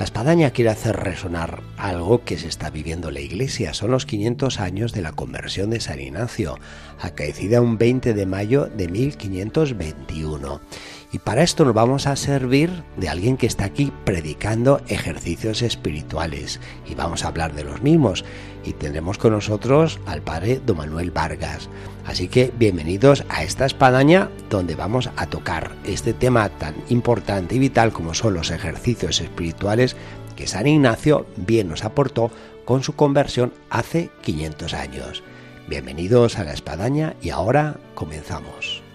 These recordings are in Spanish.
La espadaña quiere hacer resonar algo que se está viviendo en la iglesia. Son los 500 años de la conversión de San Ignacio, acaecida un 20 de mayo de 1521. Y para esto nos vamos a servir de alguien que está aquí predicando ejercicios espirituales. Y vamos a hablar de los mismos. Y tendremos con nosotros al padre Don Manuel Vargas. Así que bienvenidos a esta espadaña donde vamos a tocar este tema tan importante y vital como son los ejercicios espirituales que San Ignacio bien nos aportó con su conversión hace 500 años. Bienvenidos a la espadaña y ahora comenzamos.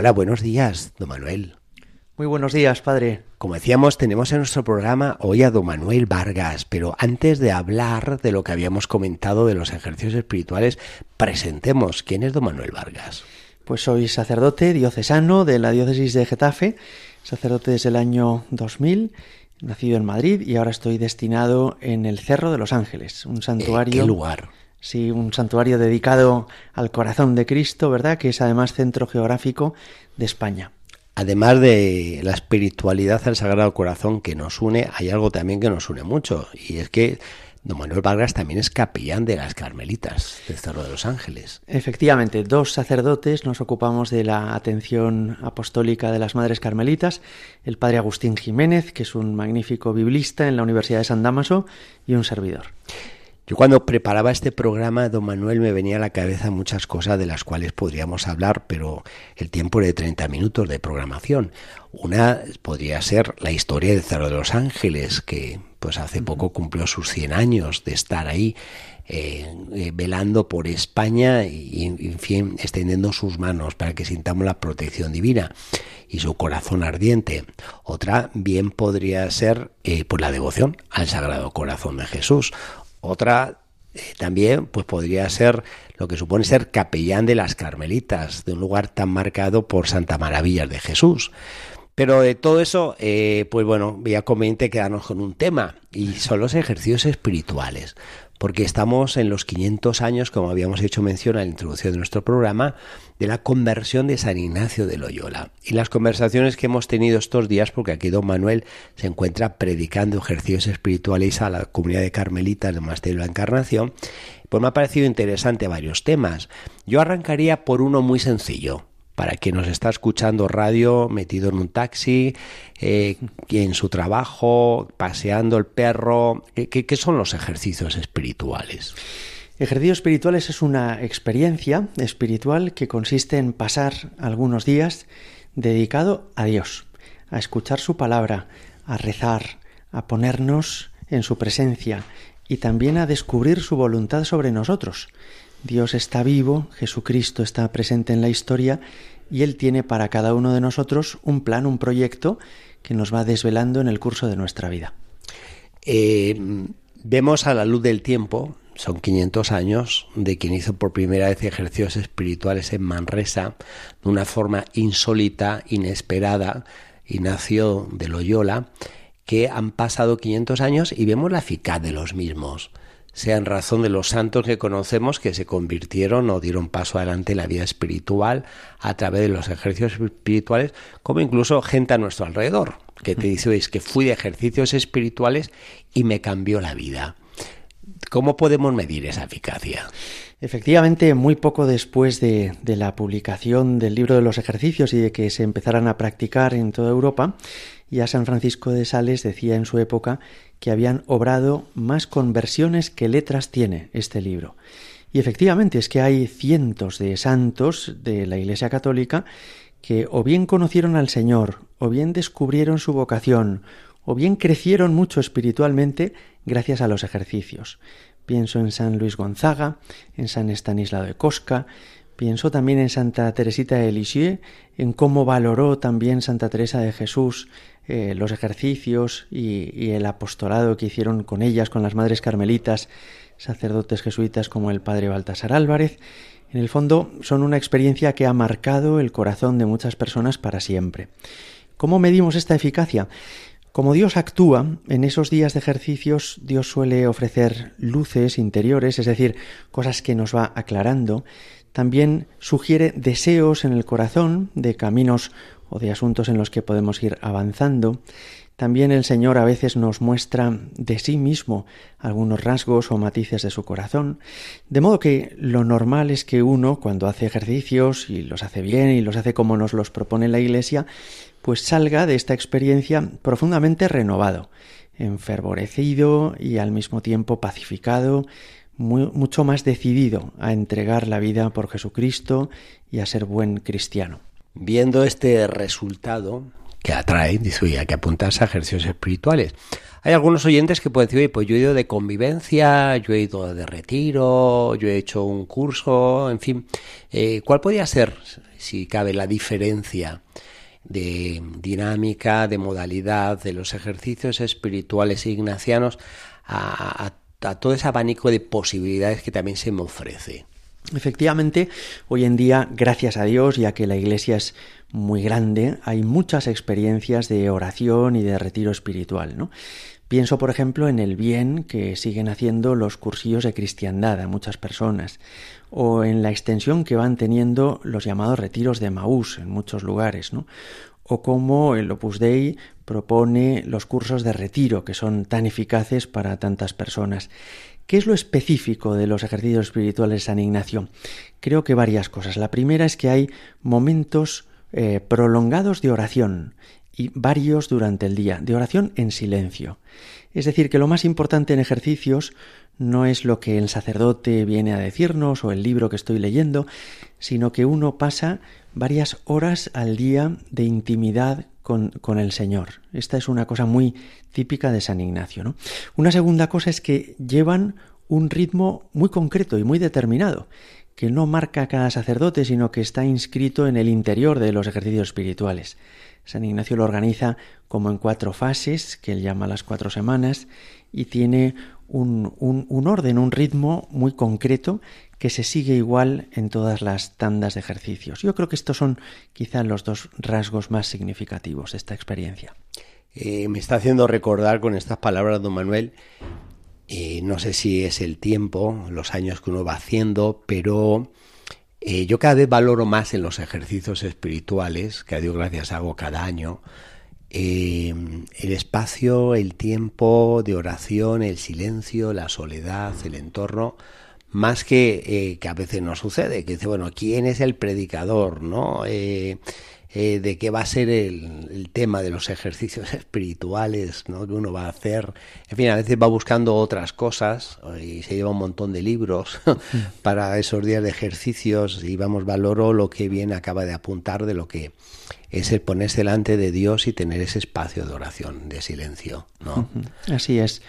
Hola, buenos días, don Manuel. Muy buenos días, padre. Como decíamos, tenemos en nuestro programa hoy a don Manuel Vargas, pero antes de hablar de lo que habíamos comentado de los ejercicios espirituales, presentemos quién es don Manuel Vargas. Pues soy sacerdote diocesano de la diócesis de Getafe, sacerdote desde el año 2000, nacido en Madrid y ahora estoy destinado en el Cerro de los Ángeles, un santuario. ¿Qué lugar? Sí, un santuario dedicado al corazón de Cristo, ¿verdad? Que es además centro geográfico de España además de la espiritualidad al Sagrado Corazón que nos une, hay algo también que nos une mucho, y es que Don Manuel Vargas también es capellán de las Carmelitas del Cerro de los Ángeles. Efectivamente, dos sacerdotes nos ocupamos de la atención apostólica de las Madres Carmelitas, el padre Agustín Jiménez, que es un magnífico biblista en la Universidad de San Damaso, y un servidor. Yo cuando preparaba este programa, don Manuel, me venía a la cabeza muchas cosas de las cuales podríamos hablar, pero el tiempo era de 30 minutos de programación. Una podría ser la historia del Cerro de los Ángeles, que pues hace poco cumplió sus 100 años de estar ahí eh, eh, velando por España y, en fin, extendiendo sus manos para que sintamos la protección divina y su corazón ardiente. Otra bien podría ser eh, pues la devoción al Sagrado Corazón de Jesús otra eh, también pues podría ser lo que supone ser capellán de las Carmelitas, de un lugar tan marcado por Santa Maravillas de Jesús. Pero de todo eso, eh, pues bueno, voy a conveniente quedarnos con un tema, y son los ejercicios espirituales porque estamos en los 500 años, como habíamos hecho mención en la introducción de nuestro programa, de la conversión de San Ignacio de Loyola. Y las conversaciones que hemos tenido estos días, porque aquí don Manuel se encuentra predicando ejercicios espirituales a la comunidad de carmelitas del Monasterio de la Encarnación, pues me ha parecido interesante varios temas. Yo arrancaría por uno muy sencillo, para quien nos está escuchando radio metido en un taxi, eh, en su trabajo, paseando el perro. ¿Qué, son los ejercicios espirituales? Ejercicios espirituales es una experiencia espiritual que consiste en pasar algunos días dedicado a Dios, a escuchar su palabra, a rezar, a ponernos en su presencia y también a descubrir su voluntad sobre nosotros. Dios está vivo, Jesucristo está presente en la historia y Él tiene para cada uno de nosotros un plan, un proyecto que nos va desvelando en el curso de nuestra vida. Eh, vemos a la luz del tiempo, son 500 años, de quien hizo por primera vez ejercicios espirituales en Manresa, de una forma insólita, inesperada, y nació de Loyola, que han pasado 500 años y vemos la eficaz de los mismos sea en razón de los santos que conocemos que se convirtieron o dieron paso adelante en la vida espiritual a través de los ejercicios espirituales, como incluso gente a nuestro alrededor, que te dice, es que fui de ejercicios espirituales y me cambió la vida. ¿Cómo podemos medir esa eficacia? Efectivamente, muy poco después de, de, la publicación del libro de los ejercicios y de que se empezaran a practicar en toda Europa, ya San Francisco de Sales decía en su época que habían obrado más conversiones que letras tiene este libro. Y efectivamente es que hay cientos de santos de la Iglesia Católica que o bien conocieron al Señor, o bien descubrieron su vocación, o bien crecieron mucho espiritualmente gracias a los ejercicios. Pienso en San Luis Gonzaga, en San Estanislao de Cosca, Pienso también en Santa Teresita de Lisieux, en cómo valoró también Santa Teresa de Jesús eh, los ejercicios y, y, el apostolado que hicieron con ellas, con las madres carmelitas, sacerdotes jesuitas como el padre Baltasar Álvarez. En el fondo son una experiencia que ha marcado el corazón de muchas personas para siempre. ¿Cómo medimos esta eficacia? Como Dios actúa, en esos días de ejercicios Dios suele ofrecer luces interiores, es decir, cosas que nos va aclarando. También sugiere deseos en el corazón de caminos o de asuntos en los que podemos ir avanzando. También el Señor a veces nos muestra de sí mismo algunos rasgos o matices de su corazón, de modo que lo normal es que uno, cuando hace ejercicios y los hace bien y los hace como nos los propone la Iglesia, pues salga de esta experiencia profundamente renovado, enfervorecido y al mismo tiempo pacificado, mucho más decidido a entregar la vida por Jesucristo y a ser buen cristiano. Viendo este resultado, que atrae, dice, hay que apuntarse a ejercicios espirituales. Hay algunos oyentes que pueden decir, oye, pues yo he ido de convivencia, yo he ido de retiro, yo he hecho un curso, en fin. Eh, ¿Cuál podría ser, si cabe, la diferencia de dinámica, de modalidad de los ejercicios espirituales ignacianos a, a todo ese abanico de posibilidades que también se me ofrece? Efectivamente, hoy en día, gracias a Dios, ya que la Iglesia es muy grande, hay muchas experiencias de oración y de retiro espiritual, ¿no? Pienso, por ejemplo, en el bien que siguen haciendo los cursillos de cristiandad a muchas personas, o en la extensión que van teniendo los llamados retiros de Maús en muchos lugares, ¿no? o cómo el Opus Dei propone los cursos de retiro, que son tan eficaces para tantas personas. ¿Qué es lo específico de los ejercicios espirituales de San Ignacio? Creo que varias cosas. La primera es que hay momentos eh, prolongados de oración y varios durante el día, de oración en silencio. Es decir, que lo más importante en ejercicios no es lo que el sacerdote viene a decirnos o el libro que estoy leyendo, sino que uno pasa varias horas al día de intimidad con, con, el Señor. Esta es una cosa muy típica de San Ignacio. ¿no? Una segunda cosa es que llevan un ritmo muy concreto y muy determinado que no marca cada sacerdote, sino que está inscrito en el interior de los ejercicios espirituales. San Ignacio lo organiza como en cuatro fases, que él llama las cuatro semanas, y tiene un, un, orden, un ritmo muy concreto que se sigue igual en todas las tandas de ejercicios. Yo creo que estos son quizá los dos rasgos más significativos de esta experiencia. Eh, me está haciendo recordar con estas palabras, don Manuel, eh, no sé si es el tiempo, los años que uno va haciendo, pero eh, yo cada vez valoro más en los ejercicios espirituales, que a Dios gracias hago cada año, eh, el espacio, el tiempo de oración, el silencio, la soledad, el entorno, más que, que a veces no sucede, que dice, bueno, ¿quién es el predicador? ¿no? Eh, de qué va a ser el, tema de los ejercicios espirituales ¿no? que uno va a hacer. En fin, a veces va buscando otras cosas y se lleva un montón de libros para esos días de ejercicios y vamos, valoro lo que bien acaba de apuntar de lo que es el ponerse delante de Dios y tener ese espacio de oración, de silencio. ¿no? Así es.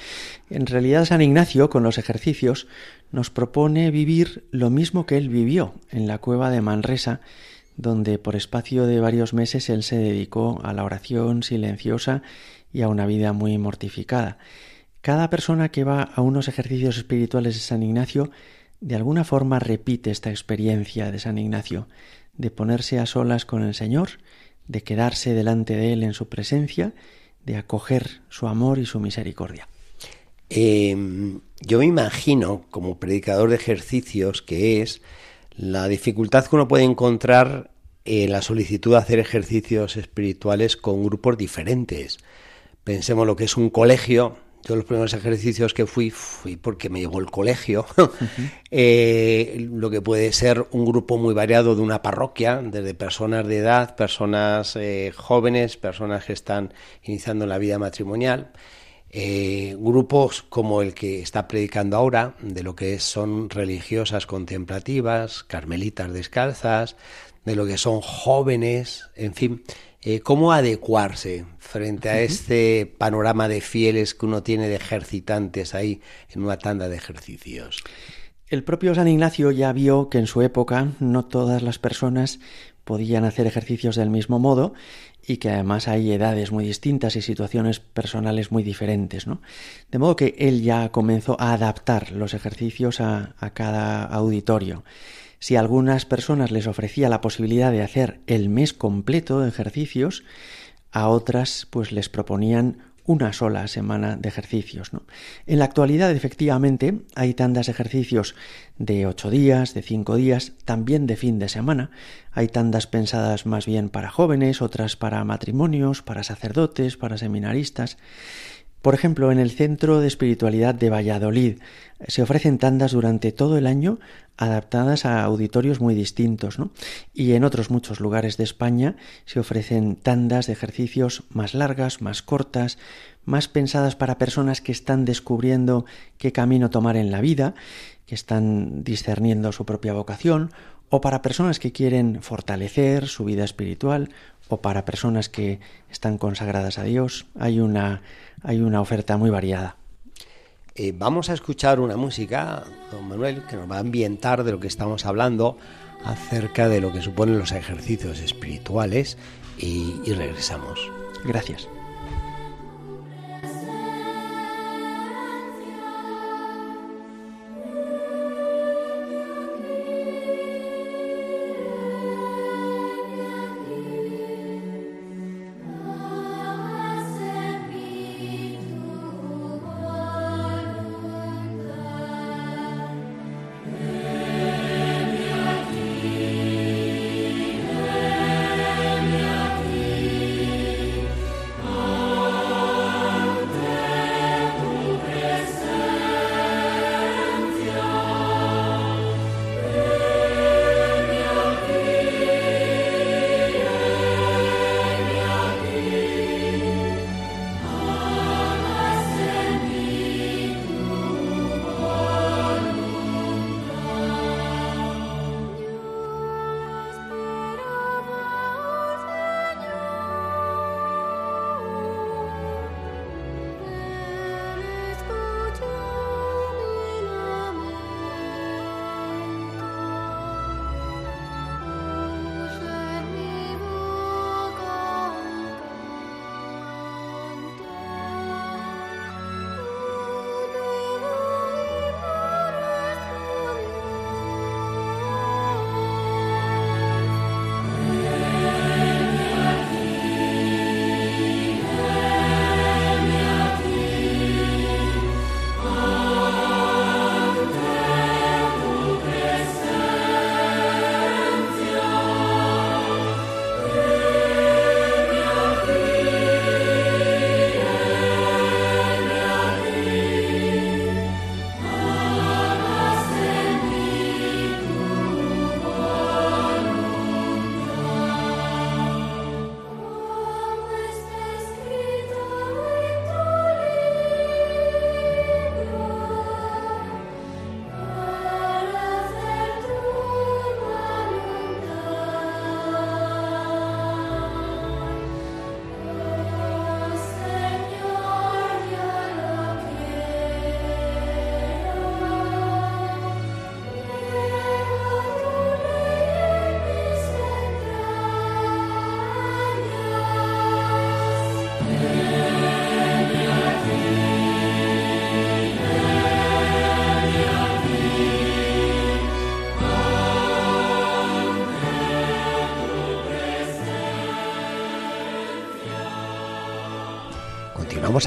En realidad San Ignacio con los ejercicios nos propone vivir lo mismo que él vivió en la cueva de Manresa donde por espacio de varios meses él se dedicó a la oración silenciosa y a una vida muy mortificada. Cada persona que va a unos ejercicios espirituales de San Ignacio de alguna forma repite esta experiencia de San Ignacio, de ponerse a solas con el Señor, de quedarse delante de Él en su presencia, de acoger su amor y su misericordia. Em, yo me imagino, como predicador de ejercicios que es, la dificultad que uno puede encontrar en la solicitud de hacer ejercicios espirituales con grupos diferentes. Pensemos lo que es un colegio. Yo los primeros ejercicios que fui fui porque me llegó el colegio. Eh, lo que puede ser un grupo muy variado de una parroquia, desde personas de edad, personas eh, jóvenes, personas que están iniciando la vida matrimonial. Eh, grupos como el que está predicando ahora, de lo que son religiosas contemplativas, carmelitas descalzas, de lo que son jóvenes, en fin, eh, cómo adecuarse frente a este panorama de fieles que uno tiene de ejercitantes ahí en una tanda de ejercicios. El propio San Ignacio ya vio que en su época no todas las personas podían hacer ejercicios del mismo modo y que además hay edades muy distintas y situaciones personales muy diferentes. De modo que él ya comenzó a adaptar los ejercicios a, a cada auditorio. Si a algunas personas les ofrecía la posibilidad de hacer el mes completo de ejercicios, a otras pues les proponían una sola semana de ejercicios. ¿no? En la actualidad, efectivamente, hay tandas de ejercicios de ocho días, de cinco días, también de fin de semana. Hay tandas pensadas más bien para jóvenes, otras para matrimonios, para sacerdotes, para seminaristas. Por ejemplo, en el Centro de Espiritualidad de Valladolid se ofrecen tandas durante todo el año adaptadas a auditorios muy distintos, ¿no? Y en otros muchos lugares de España se ofrecen tandas de ejercicios más largas, más cortas, más pensadas para personas que están descubriendo qué camino tomar en la vida, que están discerniendo su propia vocación, o para personas que quieren fortalecer su vida espiritual, o para personas que están consagradas a Dios. Hay una hay una oferta muy variada. Eh, vamos a escuchar una música, don Manuel, que nos va a ambientar de lo que estamos hablando acerca de lo que suponen los ejercicios espirituales y regresamos. Gracias.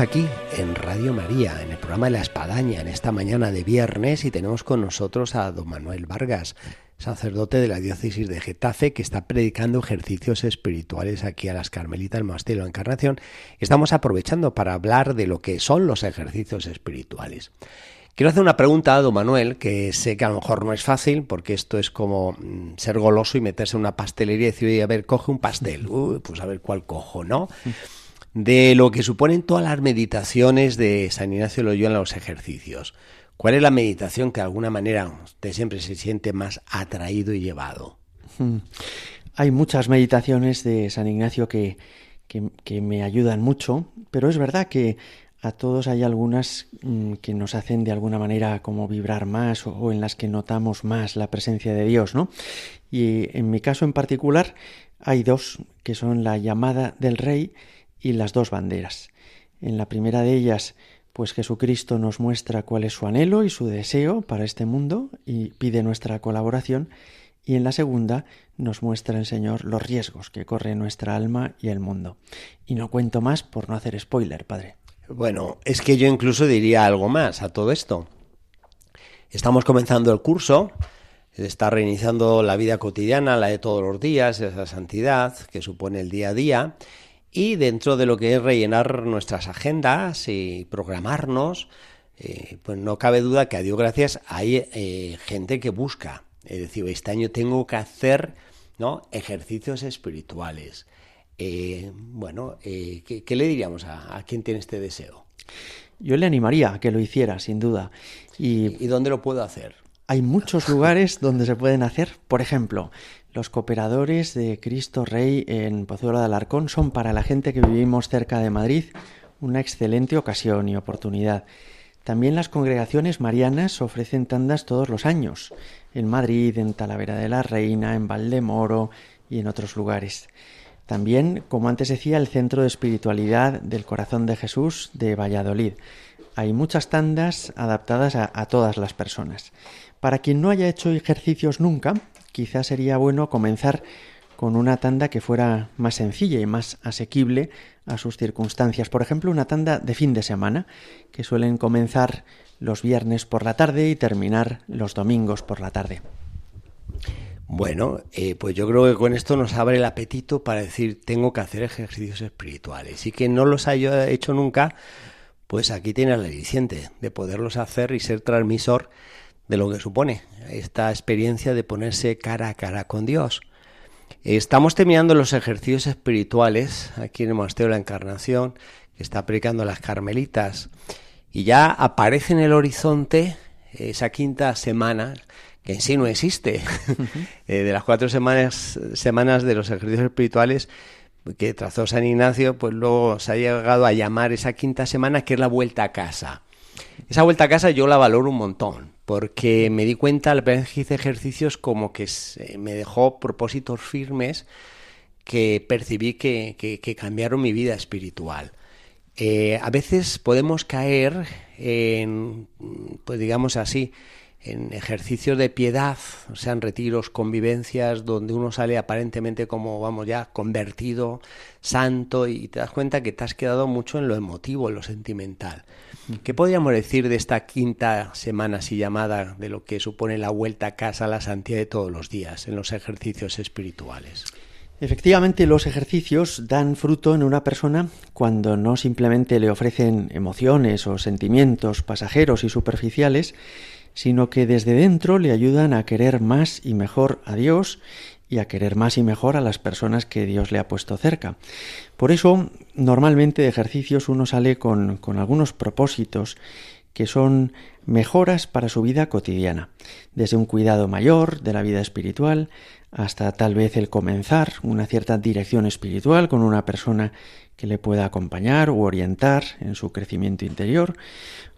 Aquí en Radio María, en el programa de la Espadaña, en esta mañana de viernes, y tenemos con nosotros a don Manuel Vargas, sacerdote de la diócesis de Getafe, que está predicando ejercicios espirituales aquí a las Carmelitas del Monasterio de Encarnación. Estamos aprovechando para hablar de lo que son los ejercicios espirituales. Quiero hacer una pregunta a don Manuel, que sé que a lo mejor no es fácil, porque esto es como mm, ser goloso y meterse en una pastelería y decir, a ver, coge un pastel, pues a ver cuál cojo, ¿no? de lo que suponen todas las meditaciones de San Ignacio Loyola en los ejercicios. ¿Cuál es la meditación que de alguna manera usted siempre se siente más atraído y llevado? Hmm. Hay muchas meditaciones de San Ignacio que, que, me ayudan mucho, pero es verdad que a todos hay algunas mm, que nos hacen de alguna manera como vibrar más o, en las que notamos más la presencia de Dios, ¿no? Y en mi caso en particular hay dos, que son la llamada del Rey y las dos banderas. En la primera de ellas, pues Jesucristo nos muestra cuál es su anhelo y su deseo para este mundo y pide nuestra colaboración. Y en la segunda nos muestra el Señor los riesgos que corre nuestra alma y el mundo. Y no cuento más por no hacer spoiler, Padre. Bueno, es que yo incluso diría algo más a todo esto. Estamos comenzando el curso, está reiniciando la vida cotidiana, la de todos los días, esa santidad que supone el día a día, y dentro de lo que es rellenar nuestras agendas y programarnos, eh, pues no cabe duda que a Dios gracias hay eh, gente que busca. Es decir, este año tengo que hacer ¿no? ejercicios espirituales. Eh, bueno, ¿qué, le diríamos a, a, quien tiene este deseo? Yo le animaría a que lo hiciera, sin duda. ¿Y dónde lo puedo hacer? Hay muchos lugares donde se pueden hacer. Por ejemplo, los cooperadores de Cristo Rey en Pozuelo de Alarcón son para la gente que vivimos cerca de Madrid una excelente ocasión y oportunidad. También las congregaciones marianas ofrecen tandas todos los años, en Madrid, en Talavera de la Reina, en Valdemoro y en otros lugares. También, como antes decía, el Centro de Espiritualidad del Corazón de Jesús de Valladolid. Hay muchas tandas adaptadas a, a todas las personas. Para quien no haya hecho ejercicios nunca, quizás sería bueno comenzar con una tanda que fuera más sencilla y más asequible a sus circunstancias. Por ejemplo, una tanda de fin de semana, que suelen comenzar los viernes por la tarde y terminar los domingos por la tarde. Bueno, eh, pues yo creo que con esto nos abre el apetito para decir tengo que hacer ejercicios espirituales y que no los haya hecho nunca, pues aquí tienes la aliciente de poderlos hacer y ser transmisor de lo que supone esta experiencia de ponerse cara a cara con Dios. Estamos terminando los ejercicios espirituales aquí en el Monasterio de la Encarnación, que está aplicando las carmelitas, y ya aparece en el horizonte esa quinta semana, que en sí no existe, eh, de las cuatro semanas, semanas de los ejercicios espirituales que trazó San Ignacio, pues luego se ha llegado a llamar esa quinta semana que es la vuelta a casa. Esa vuelta a casa yo la valoro un montón, porque me di cuenta primera vez que hice ejercicios como que me dejó propósitos firmes que percibí que, cambiaron mi vida espiritual. Eh, a veces podemos caer en, pues digamos así, en ejercicios de piedad, o sea, en retiros, convivencias, donde uno sale aparentemente como, vamos ya, convertido, santo, y te das cuenta que te has quedado mucho en lo emotivo, en lo sentimental. ¿Qué podríamos decir de esta quinta semana así llamada, de lo que supone la vuelta a casa, la santidad de todos los días, en los ejercicios espirituales? Efectivamente, los ejercicios dan fruto en una persona cuando no simplemente le ofrecen emociones o sentimientos pasajeros y superficiales, sino que desde dentro le ayudan a querer más y mejor a Dios y a querer más y mejor a las personas que Dios le ha puesto cerca. Por eso, normalmente de ejercicios uno sale con, con algunos propósitos que son mejoras para su vida cotidiana, desde un cuidado mayor de la vida espiritual hasta tal vez el comenzar una cierta dirección espiritual con una persona que le pueda acompañar u orientar en su crecimiento interior,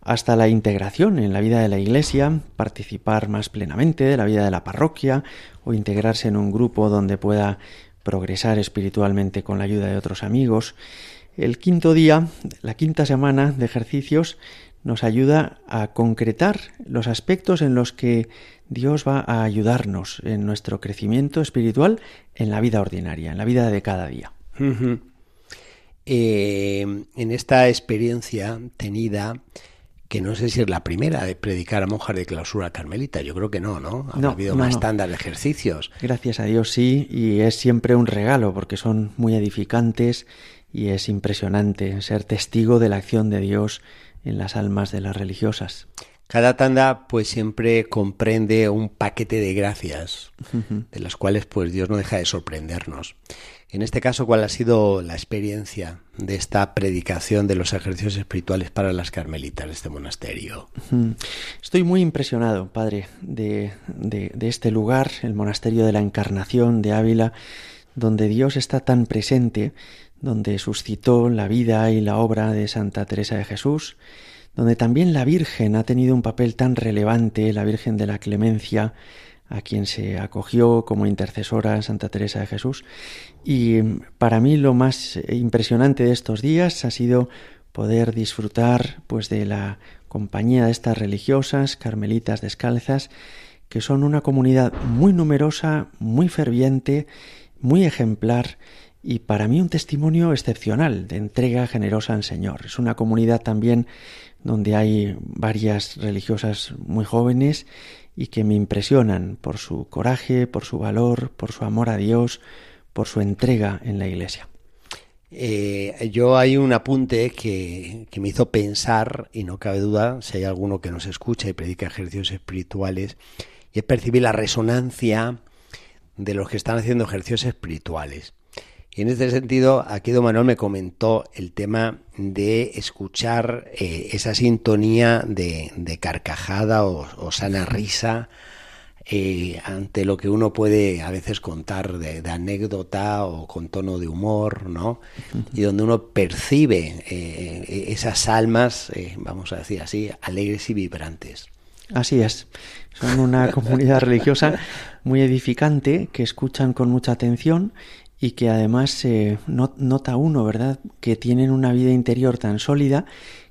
hasta la integración en la vida de la Iglesia, participar más plenamente de la vida de la parroquia o integrarse en un grupo donde pueda progresar espiritualmente con la ayuda de otros amigos. El quinto día, la quinta semana de ejercicios, nos ayuda a concretar los aspectos en los que Dios va a ayudarnos en nuestro crecimiento espiritual en la vida ordinaria, en la vida de cada día. Eh, en esta experiencia tenida, que no sé si es la primera de predicar a monjas de clausura carmelita, yo creo que no, ¿no? Ha habido más estándar de ejercicios. Gracias a Dios sí, y es siempre un regalo porque son muy edificantes y es impresionante ser testigo de la acción de Dios en las almas de las religiosas. Cada tanda pues siempre comprende un paquete de gracias, de las cuales pues Dios no deja de sorprendernos. En este caso, ¿cuál ha sido la experiencia de esta predicación de los ejercicios espirituales para las carmelitas de este monasterio? Estoy muy impresionado, padre, de, de, de este lugar, el monasterio de la Encarnación de Ávila, donde Dios está tan presente, donde suscitó la vida y la obra de Santa Teresa de Jesús, donde también la Virgen ha tenido un papel tan relevante, la Virgen de la Clemencia, a quien se acogió como intercesora Santa Teresa de Jesús. Y para mí lo más impresionante de estos días ha sido poder disfrutar pues de la compañía de estas religiosas carmelitas descalzas que son una comunidad muy numerosa, muy ferviente, muy ejemplar y para mí un testimonio excepcional de entrega generosa al Señor. Es una comunidad también donde hay varias religiosas muy jóvenes y que me impresionan por su coraje, por su valor, por su amor a Dios, por su entrega en la Iglesia. Eh, yo hay un apunte que, que, me hizo pensar, y no cabe duda, si hay alguno que nos escucha y predica ejercicios espirituales, y es percibir la resonancia de los que están haciendo ejercicios espirituales. Y en este sentido, aquí Don Manuel me comentó el tema de escuchar eh, esa sintonía de, carcajada o, sana risa eh, ante lo que uno puede a veces contar de, anécdota o con tono de humor, ¿no? Y donde uno percibe eh, esas almas, vamos a decir así, alegres y vibrantes. Así es. Son una comunidad religiosa muy edificante que escuchan con mucha atención y que además eh, nota uno, ¿verdad?, que tienen una vida interior tan sólida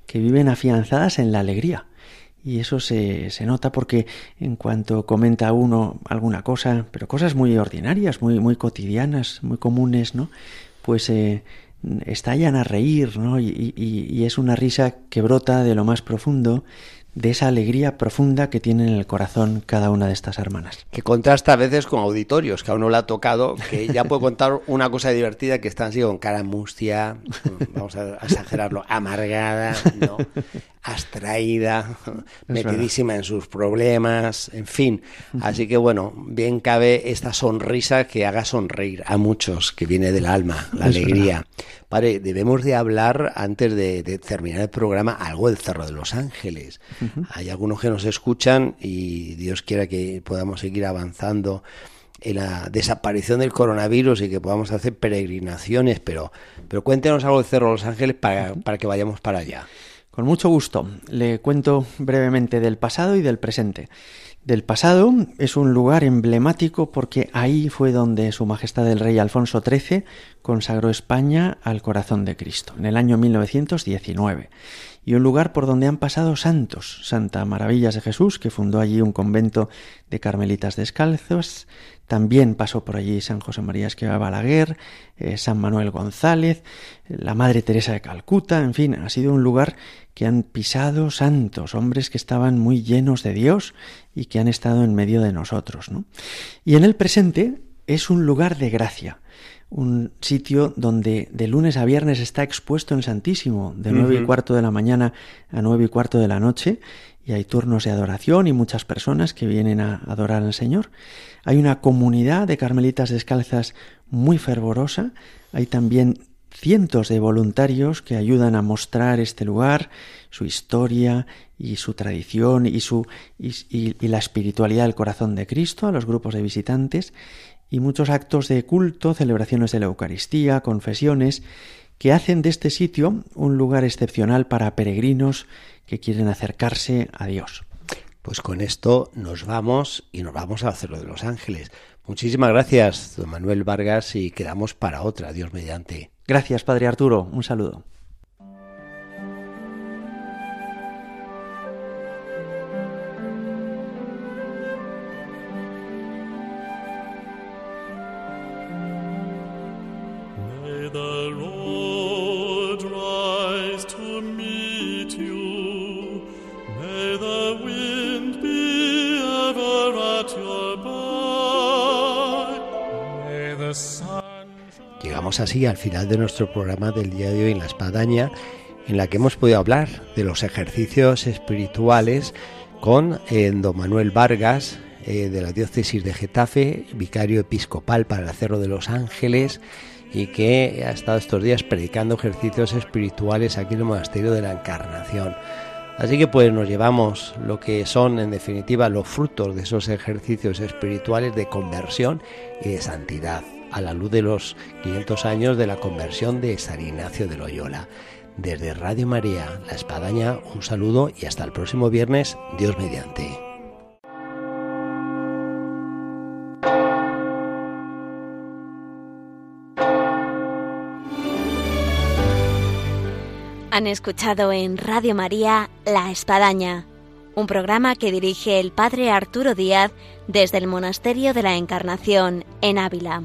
que viven afianzadas en la alegría. Y eso se, se, nota porque en cuanto comenta uno alguna cosa, pero cosas muy ordinarias, muy, muy cotidianas, muy comunes, ¿no? Pues eh, estallan a reír, ¿no? Y, y, es una risa que brota de lo más profundo de esa alegría profunda que tienen en el corazón cada una de estas hermanas. Que contrasta a veces con auditorios, que a uno le ha tocado, que ya puedo contar una cosa divertida que están así con cara mustia, vamos a exagerarlo, amargada, ¿no? abstraída, metidísima en sus problemas, en fin. Así que bueno, bien cabe esta sonrisa que haga sonreír a muchos, que viene del alma, la alegría. Padre, debemos de hablar, antes de, terminar el programa, algo del Cerro de los Ángeles. Hay algunos que nos escuchan y Dios quiera que podamos seguir avanzando en la desaparición del coronavirus y que podamos hacer peregrinaciones, pero, pero cuéntenos algo del Cerro de los Ángeles para, para que vayamos para allá. Con mucho gusto. Le cuento brevemente del pasado y del presente. Del pasado es un lugar emblemático porque ahí fue donde Su Majestad el Rey Alfonso XIII consagró España al corazón de Cristo, en el año 1919 y un lugar por donde han pasado santos, Santa Maravillas de Jesús, que fundó allí un convento de carmelitas descalzos, también pasó por allí San José María Esquiva Balaguer, eh, San Manuel González, la Madre Teresa de Calcuta, en fin, ha sido un lugar que han pisado santos, hombres que estaban muy llenos de Dios y que han estado en medio de nosotros. ¿no? Y en el presente es un lugar de gracia, un sitio donde de lunes a viernes está expuesto el Santísimo, de nueve y cuarto de la mañana a nueve y cuarto de la noche, y hay turnos de adoración y muchas personas que vienen a adorar al Señor. Hay una comunidad de carmelitas descalzas muy fervorosa, hay también cientos de voluntarios que ayudan a mostrar este lugar, su historia y su tradición y, su, y la espiritualidad del corazón de Cristo a los grupos de visitantes y muchos actos de culto, celebraciones de la Eucaristía, confesiones, que hacen de este sitio un lugar excepcional para peregrinos que quieren acercarse a Dios. Pues con esto nos vamos y nos vamos a Cerro de los Ángeles. Muchísimas gracias, don Manuel Vargas, y quedamos para otra, Dios mediante. Gracias, Padre Arturo. Un saludo. Así al final de nuestro programa del día de hoy en la espadaña, en la que hemos podido hablar de los ejercicios espirituales con eh, don Manuel Vargas, eh, de la diócesis de Getafe, vicario episcopal para el Cerro de los Ángeles, y que ha estado estos días predicando ejercicios espirituales aquí en el Monasterio de la Encarnación. Así que pues nos llevamos lo que son en definitiva los frutos de esos ejercicios espirituales de conversión y de santidad a la luz de los 500 años de la conversión de San Ignacio de Loyola. Desde Radio María, La Espadaña, un saludo y hasta el próximo viernes, Dios mediante. Han escuchado en Radio María La Espadaña, un programa que dirige el Padre Arturo Díaz desde el Monasterio de la Encarnación en Ávila.